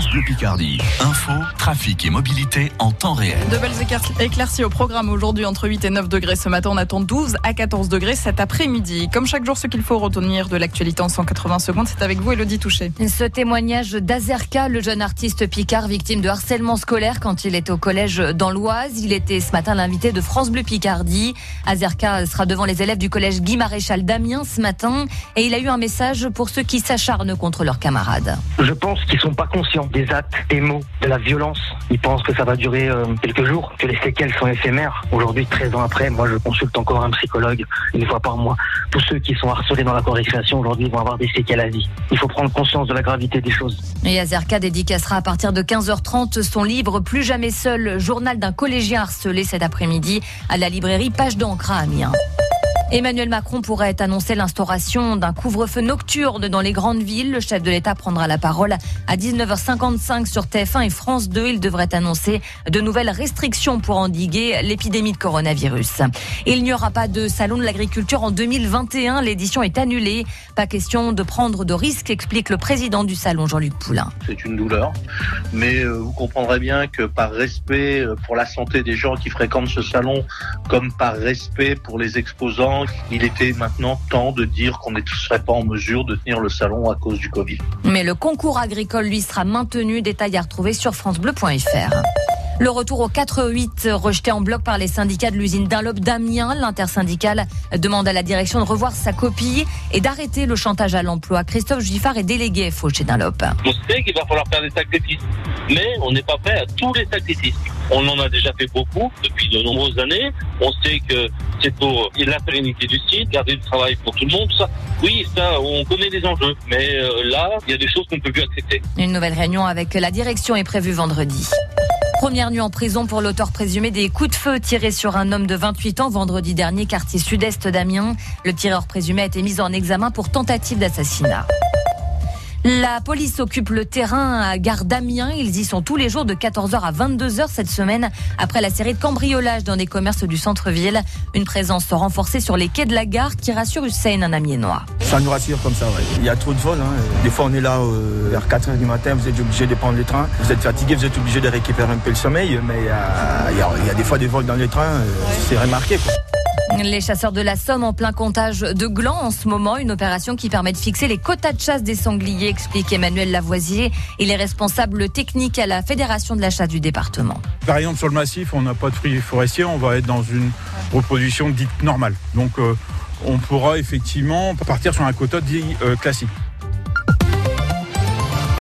France Bleu Picardie. Info, trafic et mobilité en temps réel. De belles éclaircies au programme aujourd'hui entre 8 et 9 degrés. Ce matin, on attend 12 à 14 degrés cet après-midi. Comme chaque jour, ce qu'il faut retenir de l'actualité en 180 secondes, c'est avec vous, Elodie Touché. Ce témoignage d'Azerka, le jeune artiste Picard, victime de harcèlement scolaire quand il était au collège dans l'Oise. Il était ce matin l'invité de France Bleu Picardie. Azerka sera devant les élèves du collège Guy Maréchal d'Amiens ce matin et il a eu un message pour ceux qui s'acharnent contre leurs camarades. Je pense qu'ils sont pas conscients des actes, des mots, de la violence. Ils pensent que ça va durer euh, quelques jours, que les séquelles sont éphémères. Aujourd'hui, 13 ans après, moi je consulte encore un psychologue une fois par mois. Tous ceux qui sont harcelés dans la récréation aujourd'hui vont avoir des séquelles à vie. Il faut prendre conscience de la gravité des choses. Et Azerka dédicacera à partir de 15h30 son livre Plus jamais seul, journal d'un collégien harcelé cet après-midi à la librairie Page d'encre à Amiens. Emmanuel Macron pourrait annoncer l'instauration d'un couvre-feu nocturne dans les grandes villes. Le chef de l'État prendra la parole à 19h55 sur TF1 et France 2. Il devrait annoncer de nouvelles restrictions pour endiguer l'épidémie de coronavirus. Il n'y aura pas de salon de l'agriculture en 2021. L'édition est annulée. Pas question de prendre de risques, explique le président du salon, Jean-Luc Poulain. C'est une douleur, mais euh, vous comprendrez bien que par respect euh, pour la santé des gens qui fréquentent ce salon, comme par respect pour les exposants, il était maintenant temps de dire qu'on ne serait pas en mesure de tenir le salon à cause du Covid. Mais le concours agricole, lui, sera maintenu. Détail à retrouver sur francebleu.fr. Le retour au 4-8 rejeté en bloc par les syndicats de l'usine Dunlop d'Amiens. L'intersyndicale demande à la direction de revoir sa copie et d'arrêter le chantage à l'emploi. Christophe Giffard est délégué FO chez Dunlop. On sait qu'il va falloir faire des sacrifices, mais on n'est pas prêt à tous les sacrifices. On en a déjà fait beaucoup depuis de nombreuses années. On sait que c'est pour la pérennité du site, garder du travail pour tout le monde. Oui, ça, on connaît les enjeux. Mais euh, là, il y a des choses qu'on ne peut plus accepter. Une nouvelle réunion avec la direction est prévue vendredi. Première nuit en prison pour l'auteur présumé des coups de feu tirés sur un homme de 28 ans vendredi dernier, quartier sud-est d'Amiens. Le tireur présumé a été mis en examen pour tentative d'assassinat. La police occupe le terrain à Gare d'Amiens. Ils y sont tous les jours de 14h à 22h cette semaine après la série de cambriolages dans des commerces du centre-ville. Une présence renforcée sur les quais de la gare qui rassure Hussein, un amiénois. Ça nous rassure comme ça, Il y a trop de vols. Hein. Des fois, on est là euh, vers 4h du matin, vous êtes obligé de prendre le train. Vous êtes fatigué, vous êtes obligé de récupérer un peu le sommeil. Mais il y, a, des fois des vols dans les trains, euh, c'est remarqué. Les chasseurs de la Somme en plein comptage de glands en ce moment, une opération qui permet de fixer les quotas de chasse des sangliers, explique Emmanuel Lavoisier. Il est responsable technique à la Fédération de la chasse du département. Par exemple, sur le massif, on n'a pas de fruits forestiers, on va être dans une reproduction dite normale. Donc, euh, on pourra effectivement partir sur un quota dit euh, classique.